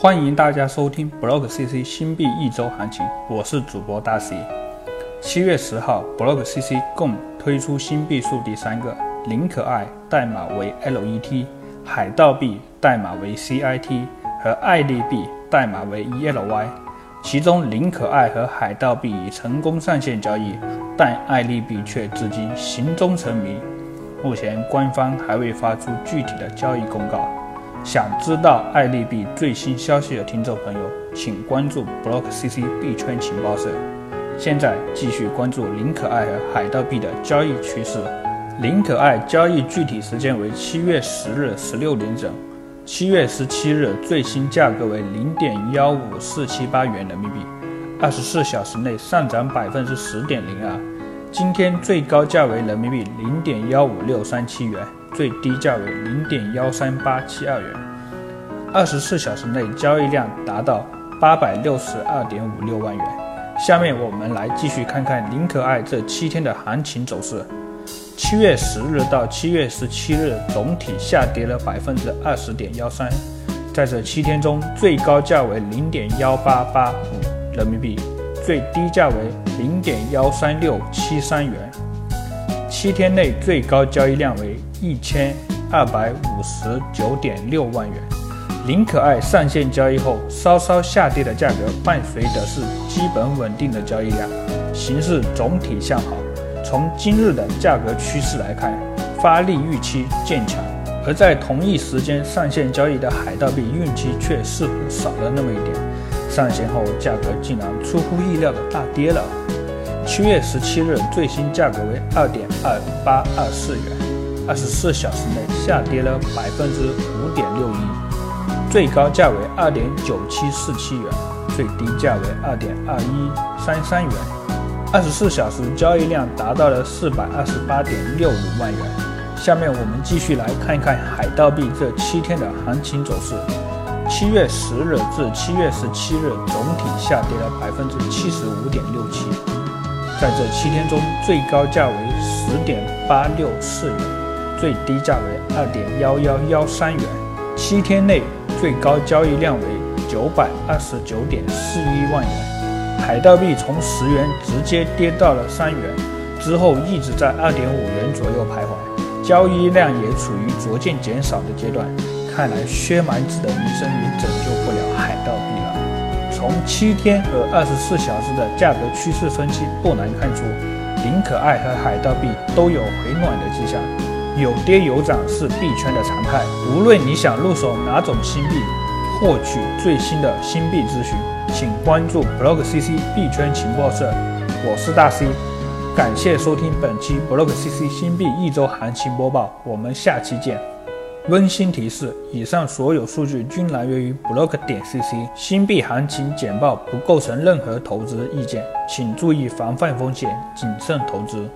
欢迎大家收听 Block CC 新币一周行情，我是主播大 C。七月十号，Block CC 共推出新币数第三个，林可爱代码为 LET，海盗币代码为 CIT 和爱丽币代码为 ELY。其中林可爱和海盗币已成功上线交易，但爱丽币却至今行踪成谜。目前官方还未发出具体的交易公告。想知道爱丽币最新消息的听众朋友，请关注 Block CC 币圈情报社。现在继续关注林可爱和海盗币的交易趋势。林可爱交易具体时间为七月十日十六点整，七月十七日最新价格为零点幺五四七八元人民币，二十四小时内上涨百分之十点零二。今天最高价为人民币零点幺五六三七元。最低价为零点幺三八七二元，二十四小时内交易量达到八百六十二点五六万元。下面我们来继续看看林可爱这七天的行情走势。七月十日到七月十七日，总体下跌了百分之二十点幺三。在这七天中，最高价为零点幺八八五人民币，最低价为零点幺三六七三元。七天内最高交易量为一千二百五十九点六万元。林可爱上线交易后稍稍下跌的价格，伴随的是基本稳定的交易量，形势总体向好。从今日的价格趋势来看，发力预期渐强。而在同一时间上线交易的海盗币运气却似乎少了那么一点，上线后价格竟然出乎意料的大跌了。七月十七日最新价格为二点二八二四元，二十四小时内下跌了百分之五点六一，最高价为二点九七四七元，最低价为二点二一三三元，二十四小时交易量达到了四百二十八点六五万元。下面我们继续来看一看海盗币这七天的行情走势。七月十日至七月十七日总体下跌了百分之七十五点六七。在这七天中，最高价为十点八六四元，最低价为二点幺幺幺三元。七天内最高交易量为九百二十九点四一万元。海盗币从十元直接跌到了三元，之后一直在二点五元左右徘徊，交易量也处于逐渐减少的阶段。看来薛蛮子的名声也拯救不了海盗币了。从七天和二十四小时的价格趋势分析，不难看出，林可爱和海盗币都有回暖的迹象，有跌有涨是币圈的常态。无论你想入手哪种新币，获取最新的新币资讯，请关注 Block CC 币圈情报社。我是大 C，感谢收听本期 Block CC 新币一周行情播报，我们下期见。温馨提示：以上所有数据均来源于 block 点 cc，新币行情简报不构成任何投资意见，请注意防范风险，谨慎投资。